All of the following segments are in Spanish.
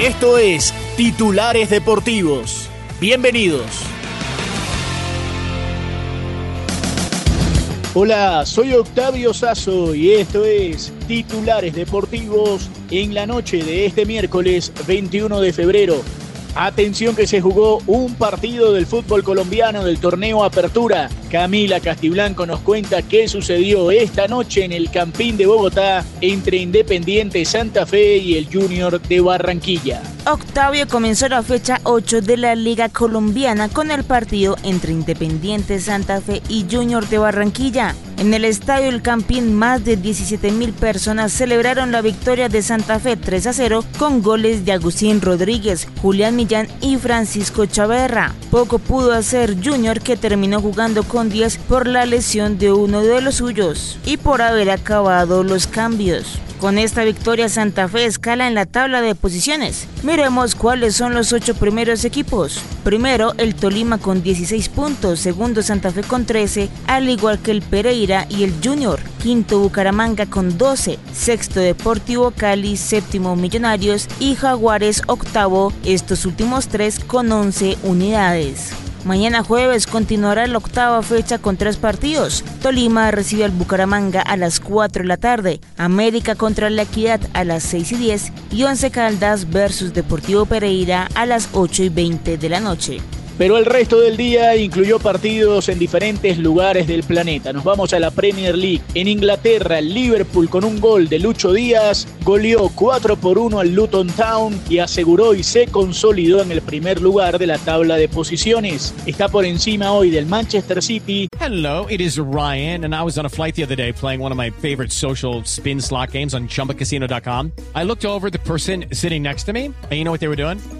Esto es Titulares Deportivos. Bienvenidos. Hola, soy Octavio Sazo y esto es Titulares Deportivos en la noche de este miércoles 21 de febrero. Atención que se jugó un partido del fútbol colombiano del torneo Apertura. Camila Castiblanco nos cuenta qué sucedió esta noche en el Campín de Bogotá entre Independiente Santa Fe y el Junior de Barranquilla. Octavio comenzó la fecha 8 de la Liga Colombiana con el partido entre Independiente Santa Fe y Junior de Barranquilla. En el estadio El Campín, más de 17 mil personas celebraron la victoria de Santa Fe 3 a 0 con goles de Agustín Rodríguez, Julián Millán y Francisco Chaverra. Poco pudo hacer Junior que terminó jugando con 10 por la lesión de uno de los suyos y por haber acabado los cambios. Con esta victoria Santa Fe escala en la tabla de posiciones. Miremos cuáles son los ocho primeros equipos. Primero el Tolima con 16 puntos, segundo Santa Fe con 13, al igual que el Pereira y el Junior. Quinto Bucaramanga con 12, sexto Deportivo Cali, séptimo Millonarios y Jaguares octavo, estos últimos tres con 11 unidades. Mañana jueves continuará la octava fecha con tres partidos. Tolima recibe al Bucaramanga a las 4 de la tarde, América contra la Equidad a las 6 y 10 y Once Caldas versus Deportivo Pereira a las 8 y 20 de la noche. Pero el resto del día incluyó partidos en diferentes lugares del planeta. Nos vamos a la Premier League. En Inglaterra, Liverpool con un gol de Lucho Díaz goleó 4 por 1 al Luton Town y aseguró y se consolidó en el primer lugar de la tabla de posiciones. Está por encima hoy del Manchester City. Hello, it is Ryan, and I was on a flight the other day playing one of my favorite social spin slot games on chumbacasino.com. I looked over the person sitting next to me, and you know what they were doing?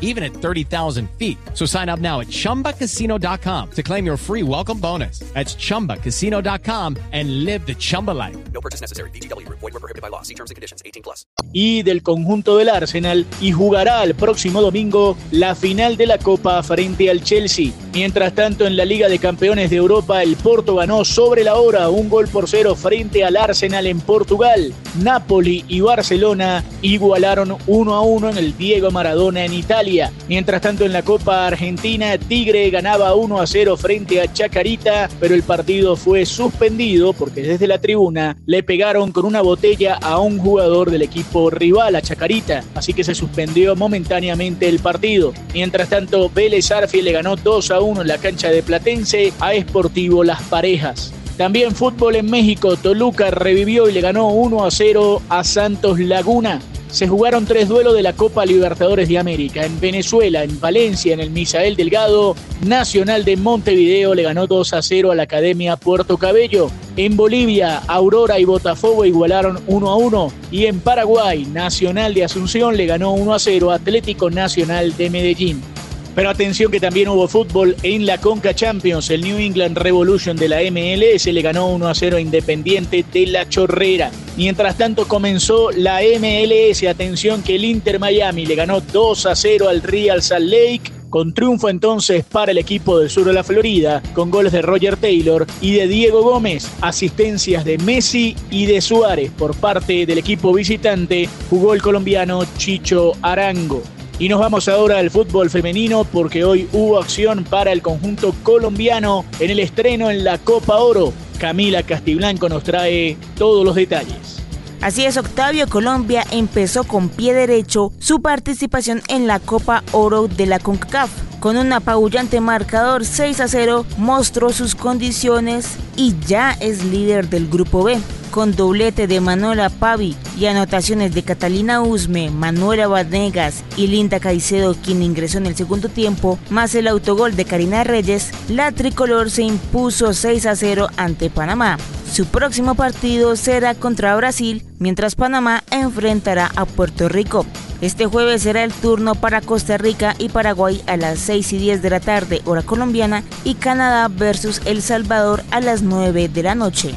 even at 30,000 feet. So sign up now at chumbacasino.com to claim your free welcome bonus. That's chumbacasino.com and live the Chumba life. No purchase necessary. BGW. Void were prohibited by law. See terms and conditions. 18 plus. y del conjunto del Arsenal y jugará el próximo domingo la final de la Copa frente al Chelsea. Mientras tanto, en la Liga de Campeones de Europa, el Porto ganó sobre la hora un gol por cero frente al Arsenal en Portugal. Napoli y Barcelona igualaron 1 a 1 en el Diego Maradona en Italia. Mientras tanto, en la Copa Argentina, Tigre ganaba 1 a 0 frente a Chacarita, pero el partido fue suspendido porque desde la tribuna le pegaron con una botella a un jugador del equipo rival, a Chacarita, así que se suspendió momentáneamente el partido. Mientras tanto, Vélez Arfiel le ganó 2 a 1 en la cancha de Platense a Sportivo Las Parejas. También fútbol en México, Toluca revivió y le ganó 1 a 0 a Santos Laguna. Se jugaron tres duelos de la Copa Libertadores de América. En Venezuela, en Valencia, en el Misael Delgado, Nacional de Montevideo le ganó 2 a 0 a la Academia Puerto Cabello. En Bolivia, Aurora y Botafogo igualaron 1 a 1. Y en Paraguay, Nacional de Asunción le ganó 1 a 0 a Atlético Nacional de Medellín. Pero atención que también hubo fútbol en la Conca Champions. El New England Revolution de la MLS le ganó 1 a 0 a Independiente de la Chorrera. Mientras tanto comenzó la MLS. Atención que el Inter Miami le ganó 2 a 0 al Real Salt Lake. Con triunfo entonces para el equipo del sur de la Florida, con goles de Roger Taylor y de Diego Gómez, asistencias de Messi y de Suárez por parte del equipo visitante, jugó el colombiano Chicho Arango. Y nos vamos ahora al fútbol femenino porque hoy hubo acción para el conjunto colombiano en el estreno en la Copa Oro. Camila Castiblanco nos trae todos los detalles. Así es, Octavio Colombia empezó con pie derecho su participación en la Copa Oro de la CONCACAF. Con un apabullante marcador 6 a 0 mostró sus condiciones y ya es líder del grupo B con doblete de Manuela Pavi y anotaciones de Catalina Usme, Manuela Vanegas y Linda Caicedo, quien ingresó en el segundo tiempo, más el autogol de Karina Reyes, la tricolor se impuso 6 a 0 ante Panamá. Su próximo partido será contra Brasil, mientras Panamá enfrentará a Puerto Rico. Este jueves será el turno para Costa Rica y Paraguay a las 6 y 10 de la tarde, hora colombiana, y Canadá versus El Salvador a las 9 de la noche.